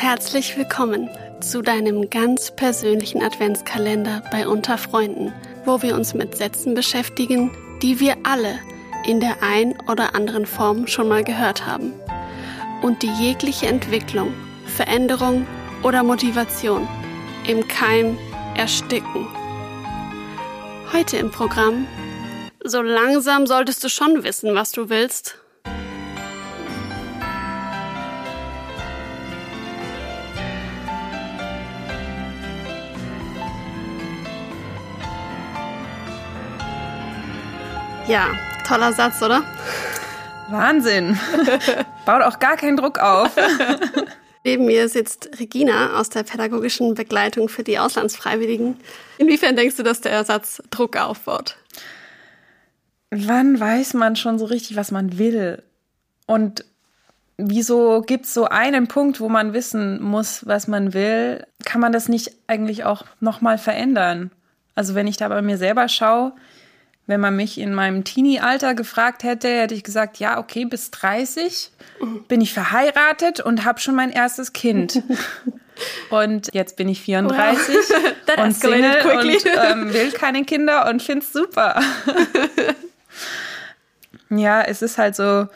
Herzlich willkommen zu deinem ganz persönlichen Adventskalender bei Unter Freunden, wo wir uns mit Sätzen beschäftigen, die wir alle in der ein oder anderen Form schon mal gehört haben und die jegliche Entwicklung, Veränderung oder Motivation im Keim ersticken. Heute im Programm So langsam solltest du schon wissen, was du willst. Ja, toller Satz, oder? Wahnsinn. Baut auch gar keinen Druck auf. Neben mir sitzt Regina aus der pädagogischen Begleitung für die Auslandsfreiwilligen. Inwiefern denkst du, dass der Satz Druck aufbaut? Wann weiß man schon so richtig, was man will? Und wieso gibt es so einen Punkt, wo man wissen muss, was man will? Kann man das nicht eigentlich auch nochmal verändern? Also wenn ich da bei mir selber schaue, wenn man mich in meinem Teenie-Alter gefragt hätte, hätte ich gesagt, ja, okay, bis 30 bin ich verheiratet und habe schon mein erstes Kind. Und jetzt bin ich 34 wow. und Single und ähm, will keine Kinder und finde es super. ja, es ist halt so,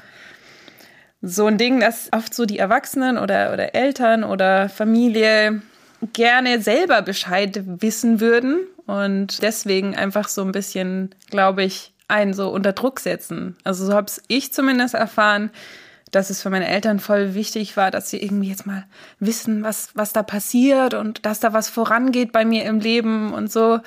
so ein Ding, dass oft so die Erwachsenen oder, oder Eltern oder Familie gerne selber Bescheid wissen würden und deswegen einfach so ein bisschen, glaube ich, einen so unter Druck setzen. Also so habe ich zumindest erfahren, dass es für meine Eltern voll wichtig war, dass sie irgendwie jetzt mal wissen, was, was da passiert und dass da was vorangeht bei mir im Leben und so.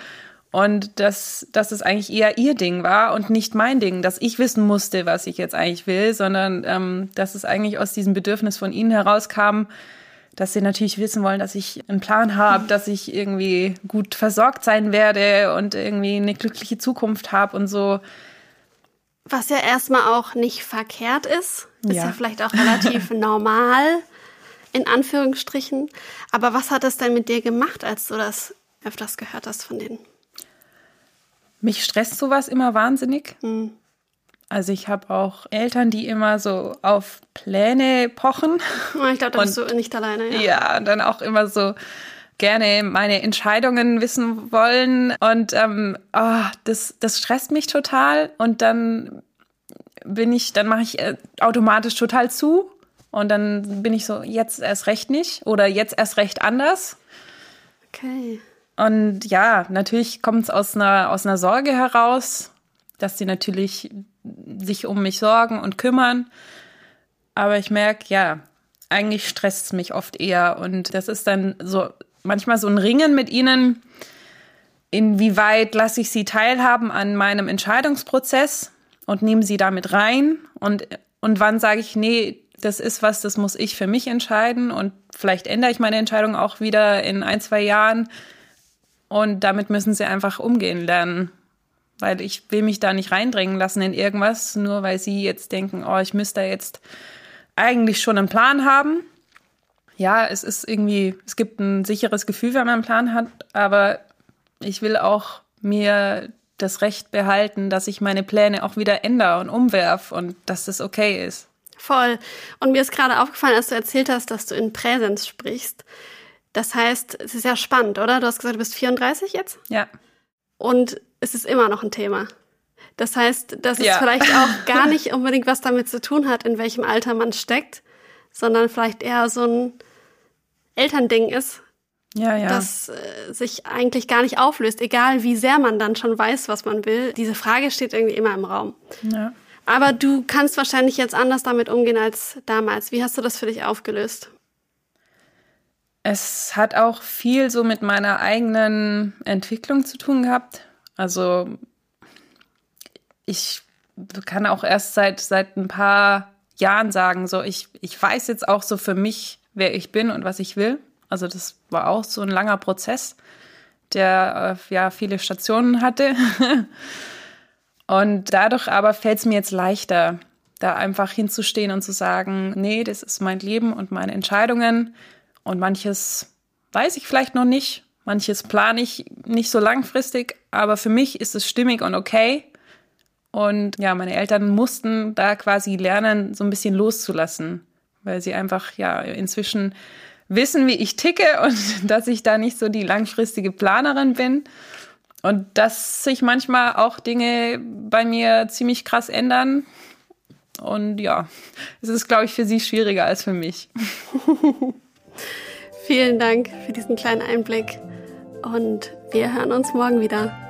Und dass, dass es eigentlich eher ihr Ding war und nicht mein Ding, dass ich wissen musste, was ich jetzt eigentlich will, sondern ähm, dass es eigentlich aus diesem Bedürfnis von ihnen herauskam, dass sie natürlich wissen wollen, dass ich einen Plan habe, dass ich irgendwie gut versorgt sein werde und irgendwie eine glückliche Zukunft habe und so. Was ja erstmal auch nicht verkehrt ist. Ist ja, ja vielleicht auch relativ normal, in Anführungsstrichen. Aber was hat es denn mit dir gemacht, als du das öfters gehört hast von denen? Mich stresst sowas immer wahnsinnig. Hm. Also ich habe auch Eltern, die immer so auf Pläne pochen. Oh, ich glaube, da bist du nicht alleine. Ja. ja, und dann auch immer so gerne meine Entscheidungen wissen wollen. Und ähm, oh, das, das stresst mich total. Und dann bin ich, dann mache ich äh, automatisch total zu. Und dann bin ich so, jetzt erst recht nicht oder jetzt erst recht anders. Okay. Und ja, natürlich kommt es aus einer, aus einer Sorge heraus, dass sie natürlich sich um mich sorgen und kümmern. Aber ich merke, ja, eigentlich stresst es mich oft eher. Und das ist dann so manchmal so ein Ringen mit ihnen. Inwieweit lasse ich sie teilhaben an meinem Entscheidungsprozess und nehme sie damit rein? Und, und wann sage ich, nee, das ist was, das muss ich für mich entscheiden und vielleicht ändere ich meine Entscheidung auch wieder in ein, zwei Jahren. Und damit müssen sie einfach umgehen lernen weil ich will mich da nicht reindrängen lassen in irgendwas, nur weil sie jetzt denken, oh, ich müsste jetzt eigentlich schon einen Plan haben. Ja, es ist irgendwie, es gibt ein sicheres Gefühl, wenn man einen Plan hat, aber ich will auch mir das Recht behalten, dass ich meine Pläne auch wieder ändere und umwerf und dass das okay ist. Voll. Und mir ist gerade aufgefallen, als du erzählt hast, dass du in Präsenz sprichst. Das heißt, es ist ja spannend, oder? Du hast gesagt, du bist 34 jetzt? Ja. Und es ist immer noch ein Thema. Das heißt, dass ja. es vielleicht auch gar nicht unbedingt was damit zu tun hat, in welchem Alter man steckt, sondern vielleicht eher so ein Elternding ist, ja, ja. das äh, sich eigentlich gar nicht auflöst, egal wie sehr man dann schon weiß, was man will. Diese Frage steht irgendwie immer im Raum. Ja. Aber du kannst wahrscheinlich jetzt anders damit umgehen als damals. Wie hast du das für dich aufgelöst? Es hat auch viel so mit meiner eigenen Entwicklung zu tun gehabt. Also ich kann auch erst seit, seit ein paar Jahren sagen, so ich, ich weiß jetzt auch so für mich, wer ich bin und was ich will. Also das war auch so ein langer Prozess, der äh, ja viele Stationen hatte. und dadurch aber fällt es mir jetzt leichter, da einfach hinzustehen und zu sagen, nee, das ist mein Leben und meine Entscheidungen und manches weiß ich vielleicht noch nicht, manches plane ich nicht so langfristig, aber für mich ist es stimmig und okay. Und ja, meine Eltern mussten da quasi lernen, so ein bisschen loszulassen, weil sie einfach ja inzwischen wissen, wie ich ticke und dass ich da nicht so die langfristige Planerin bin. Und dass sich manchmal auch Dinge bei mir ziemlich krass ändern. Und ja, es ist, glaube ich, für sie schwieriger als für mich. Vielen Dank für diesen kleinen Einblick und wir hören uns morgen wieder.